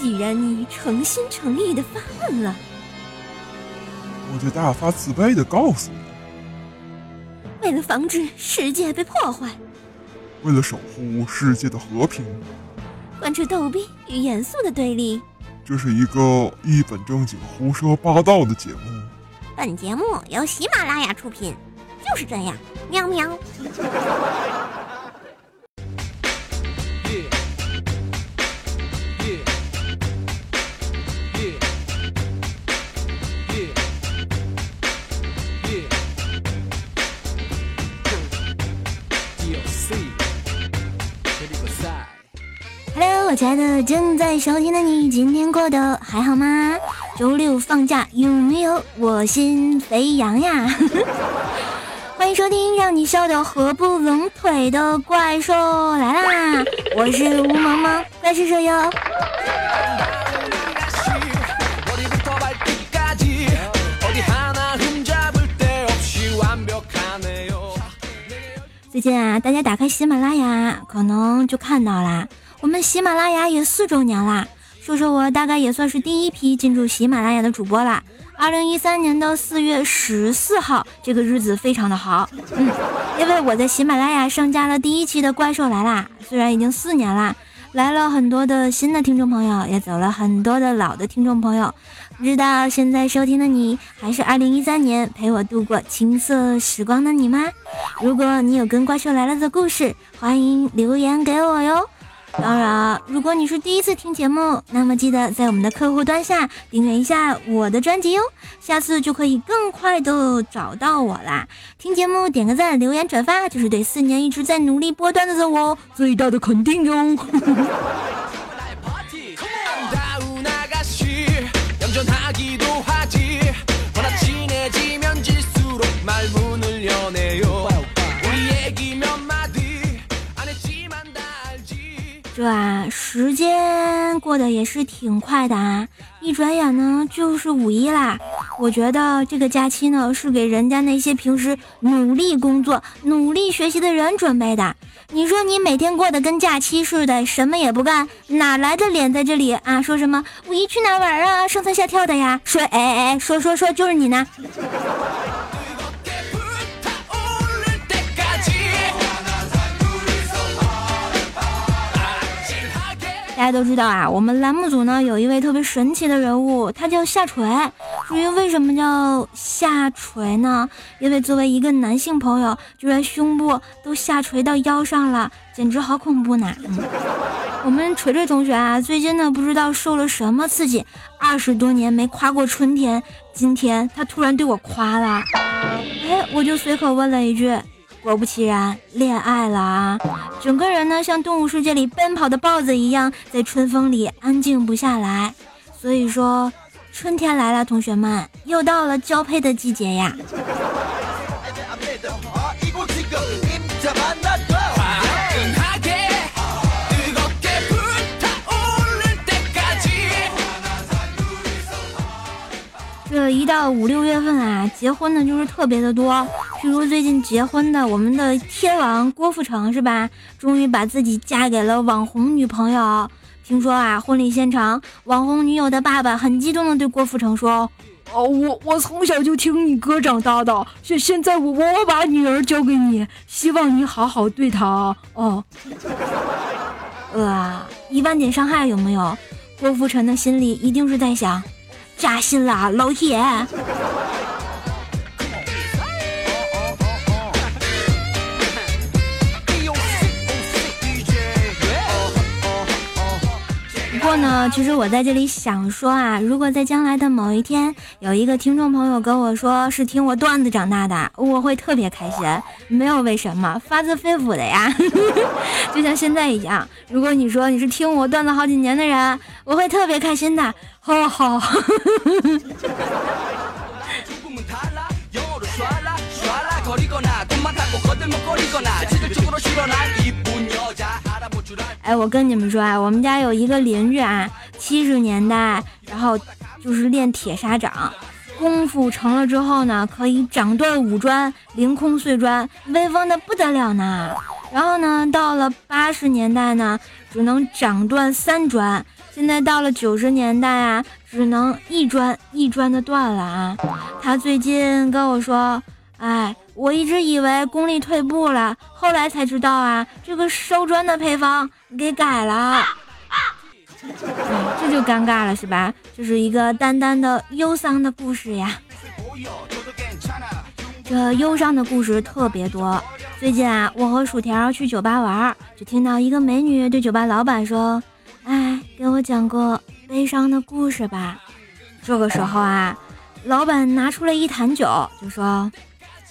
既然你诚心诚意的发问了，我就大发慈悲的告诉你，为了防止世界被破坏，为了守护世界的和平，贯彻逗逼与严肃的对立，这是一个一本正经胡说八道的节目。本节目由喜马拉雅出品，就是这样，喵喵。我亲爱的正在收听的你，今天过得还好吗？周六放假有没有我心飞扬呀？欢迎收听让你笑得合不拢腿的怪兽来啦！我是吴萌萌，怪兽兽哟。最近啊，大家打开喜马拉雅，可能就看到啦。我们喜马拉雅也四周年啦，说说我大概也算是第一批进驻喜马拉雅的主播啦。二零一三年的四月十四号，这个日子非常的好，嗯，因为我在喜马拉雅上架了第一期的《怪兽来啦》，虽然已经四年啦，来了很多的新的听众朋友，也走了很多的老的听众朋友。不知道现在收听的你，还是二零一三年陪我度过青涩时光的你吗？如果你有跟怪兽来了的故事，欢迎留言给我哟。当然，如果你是第一次听节目，那么记得在我们的客户端下订阅一下我的专辑哟，下次就可以更快的找到我啦。听节目点个赞，留言转发，就是对四年一直在努力播段子的我最大的肯定哟。这啊，时间过得也是挺快的啊！一转眼呢，就是五一啦。我觉得这个假期呢，是给人家那些平时努力工作、努力学习的人准备的。你说你每天过得跟假期似的，什么也不干，哪来的脸在这里啊？说什么五一去哪玩啊？上蹿下跳的呀？说哎哎哎，说说说，就是你呢！大家都知道啊，我们栏目组呢有一位特别神奇的人物，他叫下垂。至于为什么叫下垂呢？因为作为一个男性朋友，居然胸部都下垂到腰上了，简直好恐怖呢！我们锤锤同学啊，最近呢不知道受了什么刺激，二十多年没夸过春天，今天他突然对我夸了，哎，我就随口问了一句。果不其然，恋爱了啊！整个人呢，像动物世界里奔跑的豹子一样，在春风里安静不下来。所以说，春天来了，同学们，又到了交配的季节呀！这一到五六月份啊，结婚的就是特别的多。譬如最近结婚的，我们的天王郭富城是吧？终于把自己嫁给了网红女朋友。听说啊，婚礼现场，网红女友的爸爸很激动的对郭富城说：“哦，我我从小就听你哥长大的，现现在我我把女儿交给你，希望你好好对她哦。”呃，一万点伤害有没有？郭富城的心里一定是在想。扎心了，老铁。呢，其实我在这里想说啊，如果在将来的某一天，有一个听众朋友跟我说是听我段子长大的，我会特别开心，没有为什么，发自肺腑的呀，就像现在一样。如果你说你是听我段子好几年的人，我会特别开心的。好好。哎，我跟你们说啊，我们家有一个邻居啊，七十年代，然后就是练铁砂掌，功夫成了之后呢，可以掌断五砖，凌空碎砖，威风的不得了呢。然后呢，到了八十年代呢，只能掌断三砖，现在到了九十年代啊，只能一砖一砖的断了啊。他最近跟我说，哎，我一直以为功力退步了，后来才知道啊，这个烧砖的配方给改了。这就尴尬了，是吧？这是一个淡淡的忧伤的故事呀。这忧伤的故事特别多。最近啊，我和薯条去酒吧玩，就听到一个美女对酒吧老板说：“哎，给我讲个悲伤的故事吧。”这个时候啊，老板拿出了一坛酒，就说：“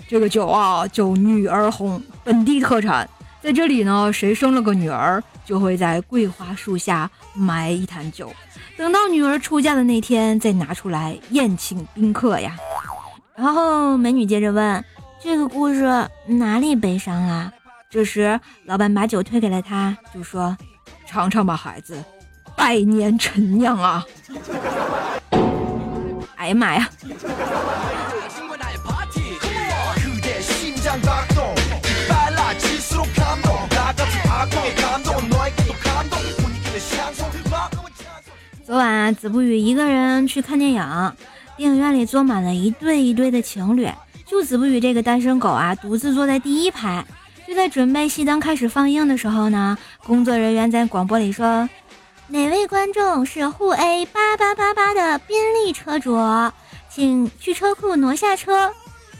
这个酒啊，叫女儿红，本地特产。在这里呢，谁生了个女儿？”就会在桂花树下埋一坛酒，等到女儿出嫁的那天再拿出来宴请宾客呀。然后美女接着问：“这个故事哪里悲伤啊？”这时老板把酒推给了他，就说：“尝尝吧，孩子，百年陈酿啊！” 哎呀妈呀！昨晚，子不语一个人去看电影，电影院里坐满了一对一对的情侣，就子不语这个单身狗啊，独自坐在第一排。就在准备熄灯开始放映的时候呢，工作人员在广播里说：“哪位观众是沪 A 八八八八的宾利车主，请去车库挪下车。”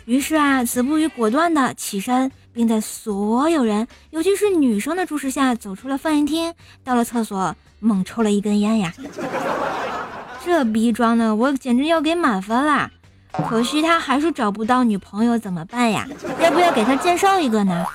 于是啊，子不语果断的起身，并在所有人，尤其是女生的注视下，走出了放映厅，到了厕所。猛抽了一根烟呀，这逼装的我简直要给满分啦！可惜他还是找不到女朋友，怎么办呀？要不要给他介绍一个呢？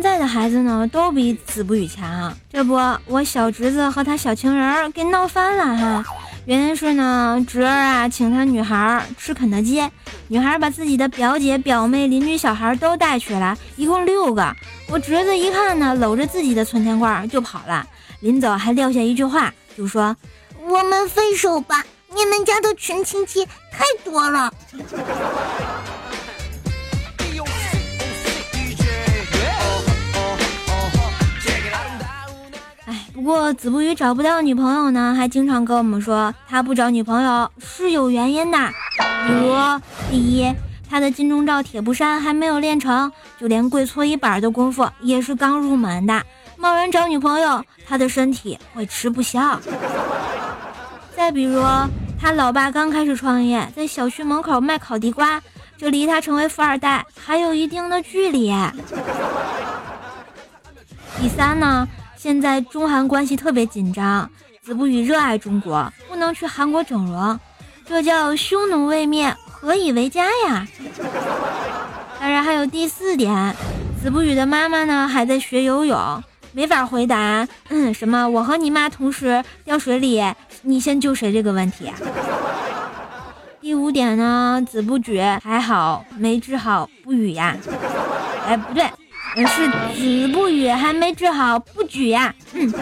现在的孩子呢，都比子不语强。这不，我小侄子和他小情人给闹翻了哈。原因是呢，侄儿啊请他女孩吃肯德基，女孩把自己的表姐、表妹、邻居小孩都带去了，一共六个。我侄子一看呢，搂着自己的存钱罐就跑了，临走还撂下一句话，就说：“我们分手吧，你们家的群亲戚太多了。”不过子不语找不到女朋友呢，还经常跟我们说他不找女朋友是有原因的。比如，第一，他的金钟罩铁布衫还没有练成，就连跪搓衣板的功夫也是刚入门的。贸然找女朋友，他的身体会吃不消。再比如，他老爸刚开始创业，在小区门口卖烤地瓜，就离他成为富二代还有一定的距离。第三呢？现在中韩关系特别紧张，子不语热爱中国，不能去韩国整容，这叫匈奴未灭，何以为家呀？当然还有第四点，子不语的妈妈呢还在学游泳，没法回答，嗯，什么我和你妈同时掉水里，你先救谁这个问题。第五点呢，子不举还好没治好不语呀，哎，不对。是子不语还没治好不举呀。嗯。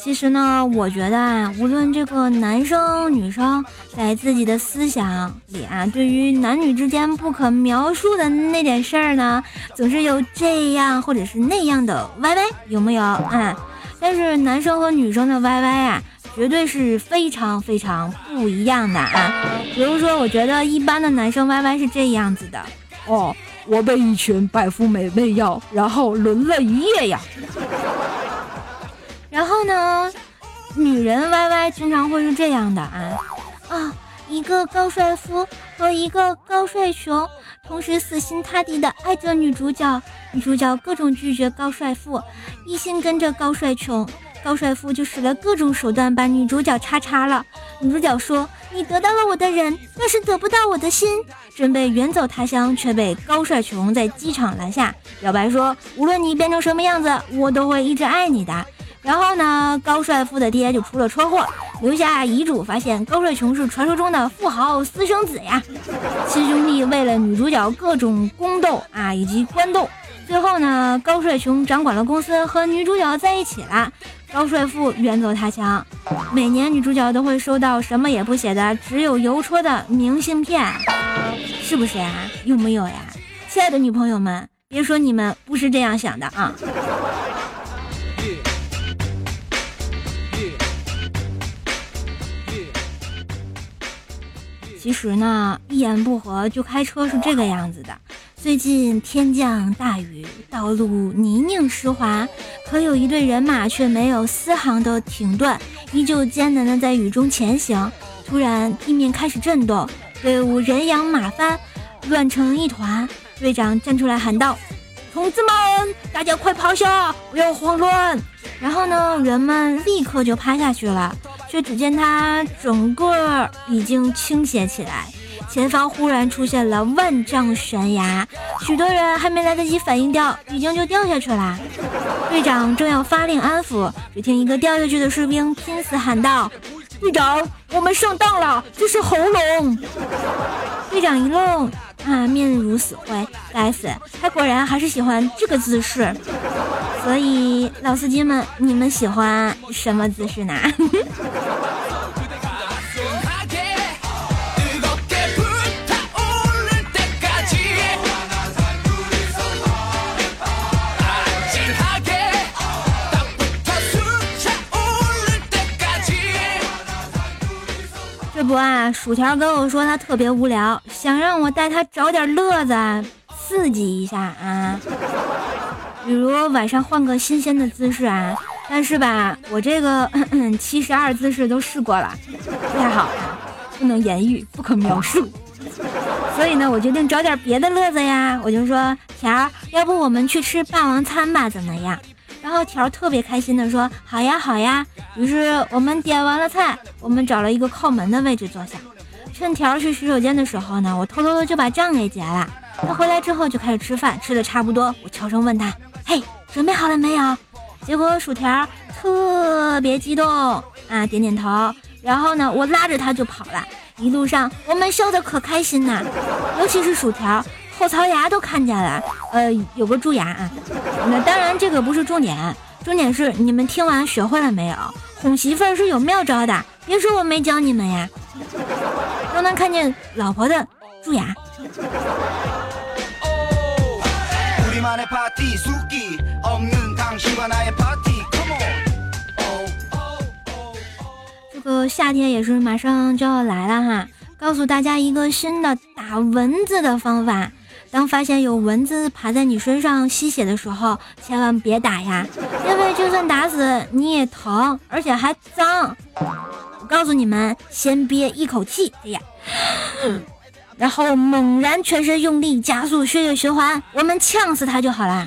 其实呢，我觉得啊，无论这个男生女生，在自己的思想里啊，对于男女之间不可描述的那点事儿呢，总是有这样或者是那样的歪歪，有没有啊？但是男生和女生的 YY 啊，绝对是非常非常不一样的啊。比如说，我觉得一般的男生 YY 是这样子的哦，我被一群白富美喂药，然后轮了一夜呀。然后呢，女人 YY 经常会是这样的啊啊，一个高帅富和一个高帅穷。同时死心塌地的爱着女主角，女主角各种拒绝高帅富，一心跟着高帅穷，高帅富就使了各种手段把女主角叉叉了。女主角说：“你得到了我的人，但是得不到我的心。”准备远走他乡，却被高帅穷在机场拦下，表白说：“无论你变成什么样子，我都会一直爱你的。”然后呢，高帅富的爹就出了车祸，留下遗嘱，发现高帅穷是传说中的富豪私生子呀。亲兄弟为了女主角各种宫斗啊，以及官斗，最后呢，高帅琼掌管了公司，和女主角在一起了。高帅富远走他乡，每年女主角都会收到什么也不写的，只有邮戳的明信片，是不是呀？有没有呀？亲爱的女朋友们，别说你们不是这样想的啊！其实呢，一言不合就开车是这个样子的。最近天降大雨，道路泥泞湿滑，可有一队人马却没有丝毫的停顿，依旧艰难的在雨中前行。突然，地面开始震动，队伍人仰马翻，乱成一团。队长站出来喊道：“同志们，大家快趴下，不要慌乱。”然后呢，人们立刻就趴下去了。却只见他整个已经倾斜起来，前方忽然出现了万丈悬崖，许多人还没来得及反应掉，已经就掉下去了。队长正要发令安抚，只听一个掉下去的士兵拼死喊道：“队长，我们上当了，这是喉咙。”队长一愣，啊，面如死灰，该死，他果然还是喜欢这个姿势。所以，老司机们，你们喜欢什么姿势呢？不啊，薯条跟我说他特别无聊，想让我带他找点乐子，刺激一下啊。比如晚上换个新鲜的姿势啊，但是吧，我这个 七十二姿势都试过了，不太好，不能言喻，不可描述。所以呢，我决定找点别的乐子呀。我就说条，要不我们去吃霸王餐吧，怎么样？然后条特别开心的说好呀好呀。于是我们点完了菜，我们找了一个靠门的位置坐下。趁条去洗手间的时候呢，我偷偷的就把账给结了。他回来之后就开始吃饭，吃的差不多，我悄声问他。嘿，准备好了没有？结果薯条特别激动啊，点点头。然后呢，我拉着他就跑了。一路上我们笑得可开心呐，尤其是薯条后槽牙都看见了，呃，有个蛀牙啊。那当然这个不是重点，重点是你们听完学会了没有？哄媳妇儿是有妙招的，别说我没教你们呀。都能看见老婆的蛀牙。这个夏天也是马上就要来了哈，告诉大家一个新的打蚊子的方法。当发现有蚊子爬在你身上吸血的时候，千万别打呀，因为就算打死你也疼，而且还脏。我告诉你们，先憋一口气，哎呀。然后猛然全身用力加速血液循环，我们呛死他就好啦。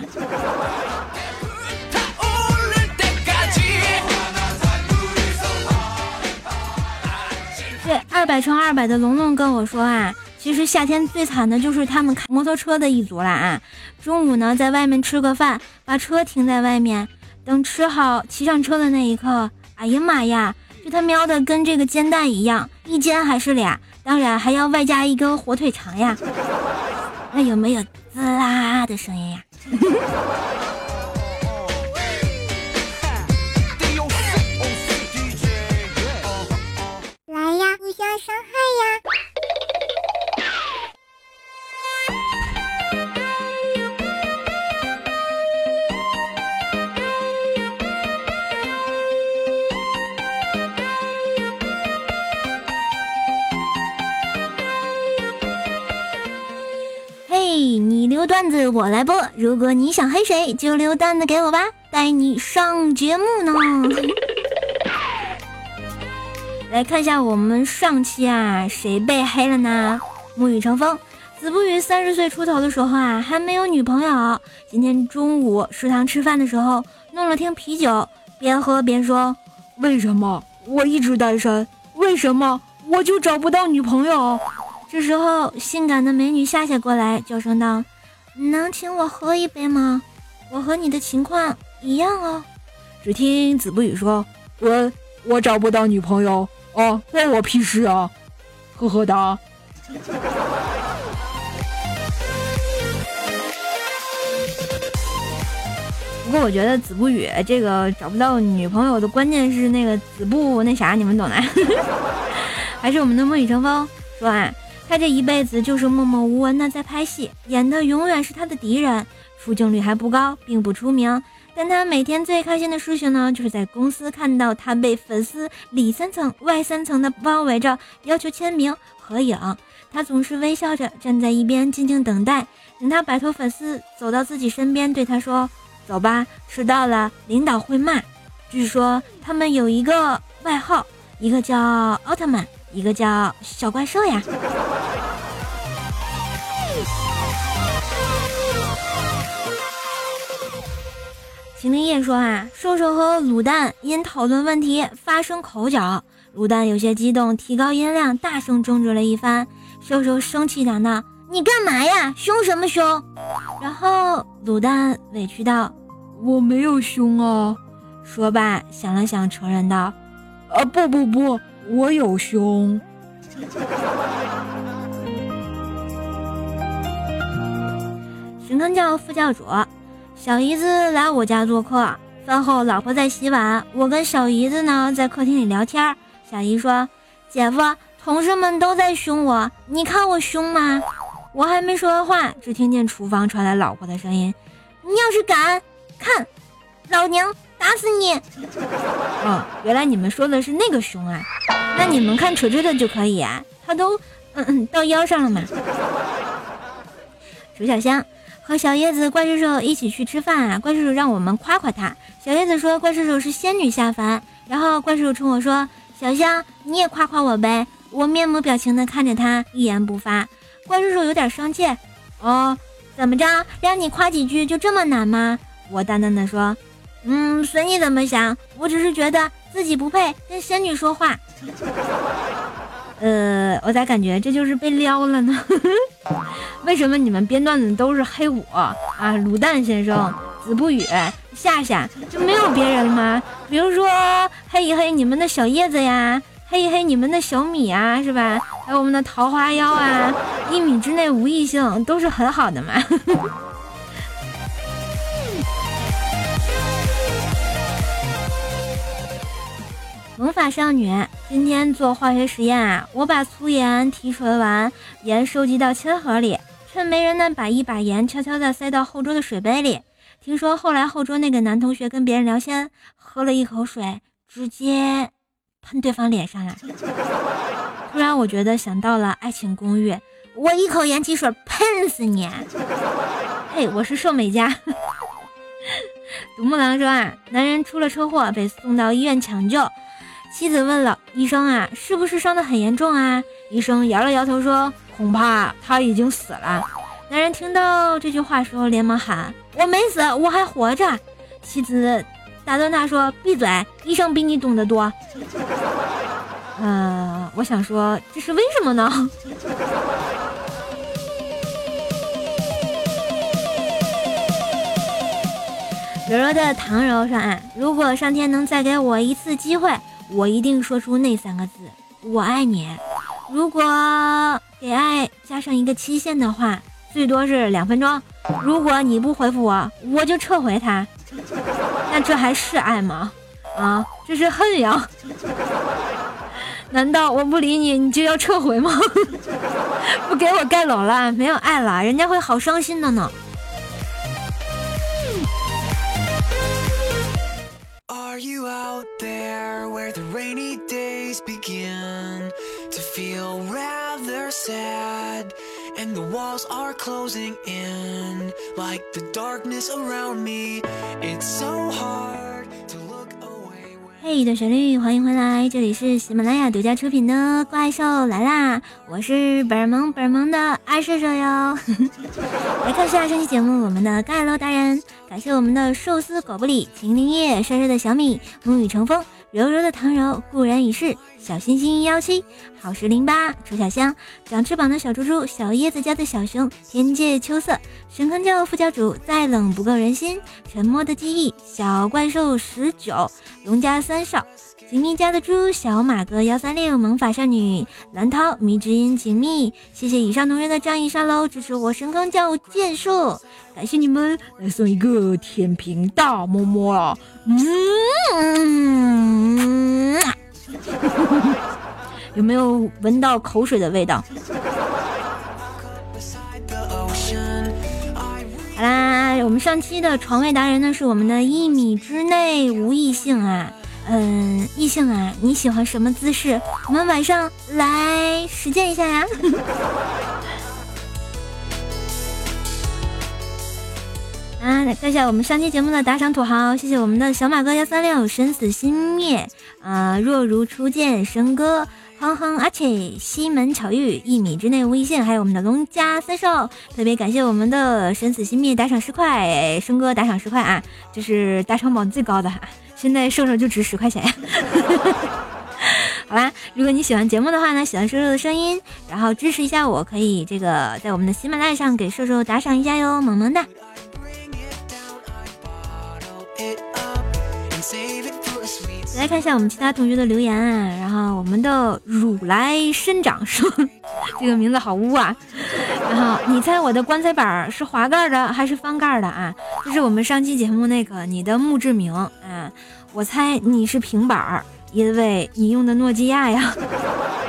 对，二百乘二百的龙龙跟我说啊，其实夏天最惨的就是他们开摩托车的一族了啊。中午呢，在外面吃个饭，把车停在外面，等吃好骑上车的那一刻，哎呀妈呀，就他喵的跟这个煎蛋一样，一煎还是俩。当然还要外加一根火腿肠呀，那有没有滋啦的声音呀？留段子我来播，如果你想黑谁，就留段子给我吧，带你上节目呢。来看一下我们上期啊，谁被黑了呢？沐雨成风，子不语三十岁出头的时候啊，还没有女朋友。今天中午食堂吃饭的时候，弄了瓶啤酒，边喝边说：“为什么我一直单身？为什么我就找不到女朋友？”这时候，性感的美女夏夏过来，叫声道。能请我喝一杯吗？我和你的情况一样哦。只听子不语说：“我我找不到女朋友哦，关我屁事啊！”呵呵哒。不过我觉得子不语这个找不到女朋友的关键是那个子不那啥，你们懂的。还是我们的梦雨成风说啊，他这一辈子就是默默无闻的在拍戏，演的永远是他的敌人，出镜率还不高，并不出名。但他每天最开心的事情呢，就是在公司看到他被粉丝里三层外三层的包围着，要求签名合影。他总是微笑着站在一边静静等待，等他摆脱粉丝走到自己身边，对他说：“走吧，迟到了，领导会骂。”据说他们有一个外号，一个叫奥特曼，一个叫小怪兽呀。秦林叶说啊，瘦瘦和卤蛋因讨论问题发生口角，卤蛋有些激动，提高音量，大声争执了一番。瘦瘦生气嚷道：“你干嘛呀？凶什么凶？”然后卤蛋委屈道：“我没有凶啊。”说罢想了想，承认道：“啊，不不不，我有凶。”神坑教副教主，小姨子来我家做客，饭后老婆在洗碗，我跟小姨子呢在客厅里聊天。小姨说：“姐夫。”同事们都在凶我，你看我凶吗？我还没说完话，只听见厨房传来老婆的声音：“你要是敢看，老娘打死你！”哦，原来你们说的是那个熊啊？那你们看锤锤的就可以啊，他都嗯嗯到腰上了嘛。楚小香和小叶子、怪兽兽一起去吃饭啊，怪兽兽让我们夸夸他。小叶子说怪兽兽是仙女下凡，然后怪兽兽冲我说：“小香，你也夸夸我呗。”我面无表情的看着他，一言不发。怪叔叔有点生气，哦，怎么着？让你夸几句就这么难吗？我淡淡的说，嗯，随你怎么想。我只是觉得自己不配跟仙女说话。呃，我咋感觉这就是被撩了呢？为什么你们编段子都是黑我啊？卤蛋先生、子不语、夏夏就没有别人了吗？比如说黑一黑你们的小叶子呀。黑一黑你们的小米啊，是吧？还有我们的桃花妖啊，一米之内无异性都是很好的嘛。魔法少女今天做化学实验啊，我把粗盐提纯完，盐收集到铅盒里，趁没人呢，把一把盐悄悄的塞到后桌的水杯里。听说后来后桌那个男同学跟别人聊天，喝了一口水，直接。喷对方脸上了，突然我觉得想到了《爱情公寓》，我一口盐汽水喷死你！嘿，我是瘦美嘉。独木狼说啊，男人出了车祸被送到医院抢救，妻子问了医生啊，是不是伤得很严重啊？医生摇了摇头说，恐怕他已经死了。男人听到这句话时候连忙喊，我没死，我还活着。妻子。打断他说：“闭嘴！医生比你懂得多。”呃，我想说，这是为什么呢？柔柔的唐柔说：“啊，如果上天能再给我一次机会，我一定说出那三个字‘我爱你’。如果给爱加上一个期限的话，最多是两分钟。如果你不回复我，我就撤回它。”那这还是爱吗？啊，这是恨呀！难道我不理你，你就要撤回吗？不给我盖楼了，没有爱了，人家会好伤心的呢。And the walls are closing in like the darkness around me. It's so hard to look away 嘿一段旋律欢迎回来这里是喜马拉雅独家出品的怪兽来啦。我是本萌本萌的二射手哟。来看下上期节目我们的盖楼达人感谢我们的寿司狗不理秦林叶帅帅的小米沐雨成风。柔柔的唐柔，固然已逝。小星星幺七，好时零八，楚小香，长翅膀的小猪猪，小叶子家的小熊，天界秋色，神坑教副教主，再冷不够人心，沉默的记忆，小怪兽十九，龙家三少。锦觅家的猪、小马哥幺三六、萌法少女、蓝涛、迷之音、锦觅，谢谢以上同学的仗义上楼支持我神坑教剑术，感谢你们，来送一个天平大摸摸啊！嗯，有没有闻到口水的味道？好啦，我们上期的床位达人呢是我们的一米之内无异性啊，嗯，异性啊，你喜欢什么姿势？我们晚上来实践一下呀。啊，来看一下我们上期节目的打赏土豪，谢谢我们的小马哥幺三六生死心灭啊，若如初见生哥。哼哼，阿切，西门巧遇，一米之内无一线，还有我们的龙家三少，特别感谢我们的生死心灭打赏十块，生哥打赏十块啊，这是打赏榜最高的哈，现在瘦瘦就值十块钱呀。好啦，如果你喜欢节目的话呢，喜欢瘦瘦的声音，然后支持一下我，可以这个在我们的喜马拉雅上给瘦瘦打赏一下哟，萌萌哒。来看一下我们其他同学的留言啊，然后我们的如来生长说这个名字好污啊，然后你猜我的棺材板是滑盖的还是翻盖的啊？这是我们上期节目那个你的墓志铭啊，我猜你是平板儿，因为你用的诺基亚呀。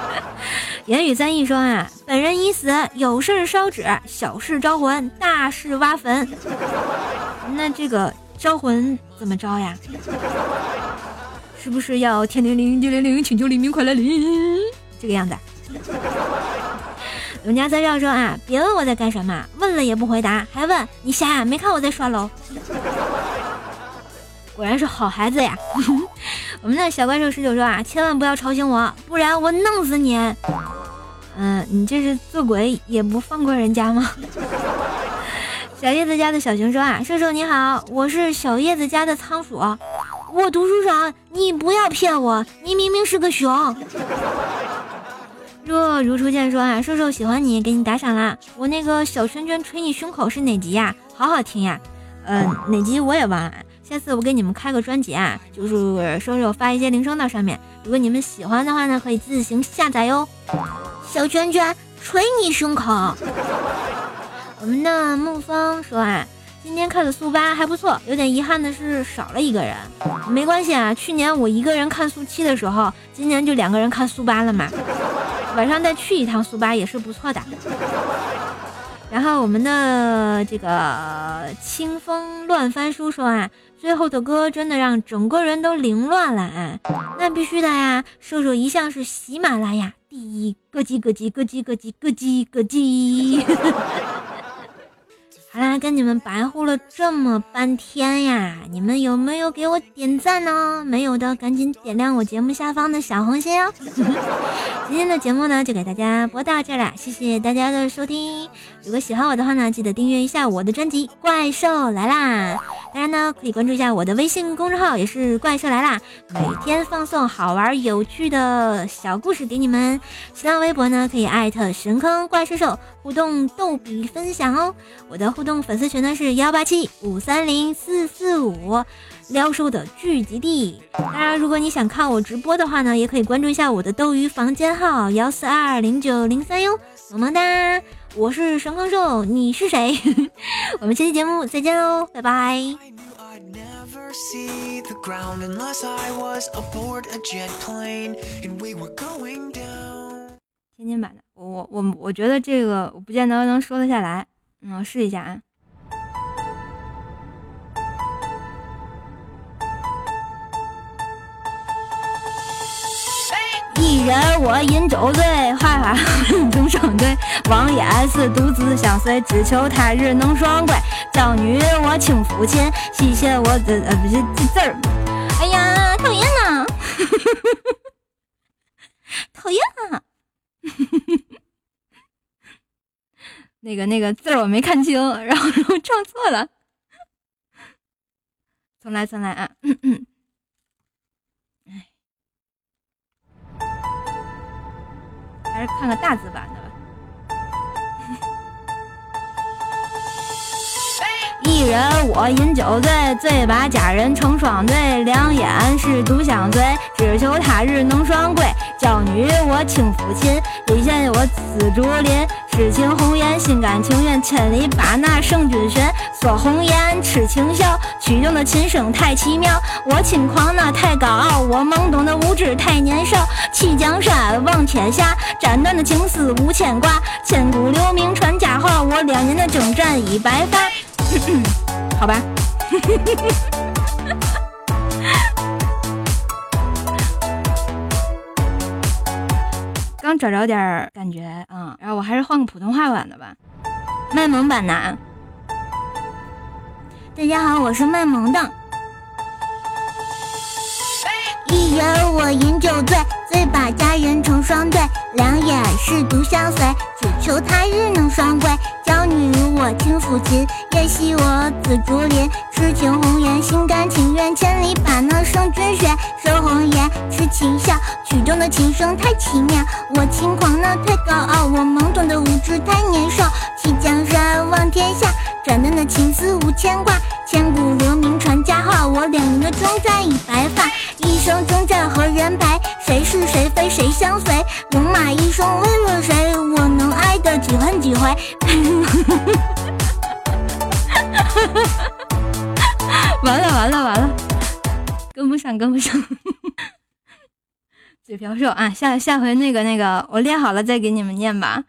言语三一说啊，本人已死，有事烧纸，小事招魂，大事挖坟。那这个招魂怎么招呀？是不是要天灵灵地灵灵，请求黎明快来临？这个样子。我们家三少说啊，别问我在干什么，问了也不回答，还问你瞎？没看我在刷楼？果然是好孩子呀。我们的小怪兽十九说啊，千万不要吵醒我，不然我弄死你。嗯，你这是做鬼也不放过人家吗？小叶子家的小熊说啊，兽兽你好，我是小叶子家的仓鼠。我读书少，你不要骗我，你明明是个熊。若如初见说啊，瘦瘦喜欢你，给你打赏啦。我那个小圈圈捶你胸口是哪集呀？好好听呀。嗯，哪集我也忘了。下次我给你们开个专辑啊，就是瘦瘦发一些铃声到上面。如果你们喜欢的话呢，可以自行下载哟。小圈圈捶你胸口。我们的沐风说啊。今天看的速八还不错，有点遗憾的是少了一个人，没关系啊。去年我一个人看速七的时候，今年就两个人看速八了嘛。晚上再去一趟速八也是不错的。然后我们的这个清风乱翻书说啊，最后的歌真的让整个人都凌乱了啊。那必须的呀，瘦瘦一向是喜马拉雅第一，咯叽咯叽咯叽咯叽咯叽咯叽。好啦，跟你们白呼了这么半天呀，你们有没有给我点赞呢？没有的，赶紧点亮我节目下方的小红心哦。今天的节目呢，就给大家播到这了，谢谢大家的收听。如果喜欢我的话呢，记得订阅一下我的专辑《怪兽来啦》。当然呢，可以关注一下我的微信公众号，也是怪兽来啦，每天放送好玩有趣的小故事给你们。新浪微博呢，可以艾特神坑怪兽兽互动逗比分享哦。我的互动粉丝群呢是幺八七五三零四四五，撩叔的聚集地。当然，如果你想看我直播的话呢，也可以关注一下我的斗鱼房间号幺四二零九零三哟。么么哒。我是神坑兽，你是谁？我们下期节目再见喽，拜拜。天津版的，我我我我觉得这个我不见得能说得下来，嗯，试一下啊。一人我饮酒醉，哈哈，终生对。王爷是独自相随，只求他日能双归。娇女我轻抚琴，谢谢我的呃不是这字儿。哎呀，讨厌呐！讨厌啊！那个那个字儿我没看清，然后我唱错了。重来重来啊！嗯嗯还是看个大字吧。一人我饮酒醉，醉把佳人成双对，两眼是独相随，只求他日能双归。娇女我轻抚琴，离弦我丝竹林，痴情红颜心甘情愿，千里把那圣君寻。锁红颜痴情笑，曲中的琴声太奇妙。我轻狂那太高傲，我懵懂的无知太年少。弃江山望天下，斩断的情丝无牵挂，千古留名传佳话。我两年的征战已白发。好吧。刚找着点感觉，嗯，然后我还是换个普通话版的吧，卖萌版的。大家好，我是卖萌的。一人我饮酒醉，醉把佳人成双对，两眼是独相随，只求他日。我轻抚琴，夜袭我紫竹林，痴情红颜心甘情愿，千里把那圣君寻。说红颜痴情笑，曲中的琴声太奇妙。我轻狂那太高傲，我懵懂的无知太年少。弃江山望天下。斩断的情丝无牵挂，千古留名传佳话。我两年征战已白发，一生征战何人陪？谁是谁非谁相随？戎马一生为了谁？我能爱的几恨几回？完了完了完了，跟不上跟不上，嘴瓢瘦啊！下下回那个那个，我练好了再给你们念吧。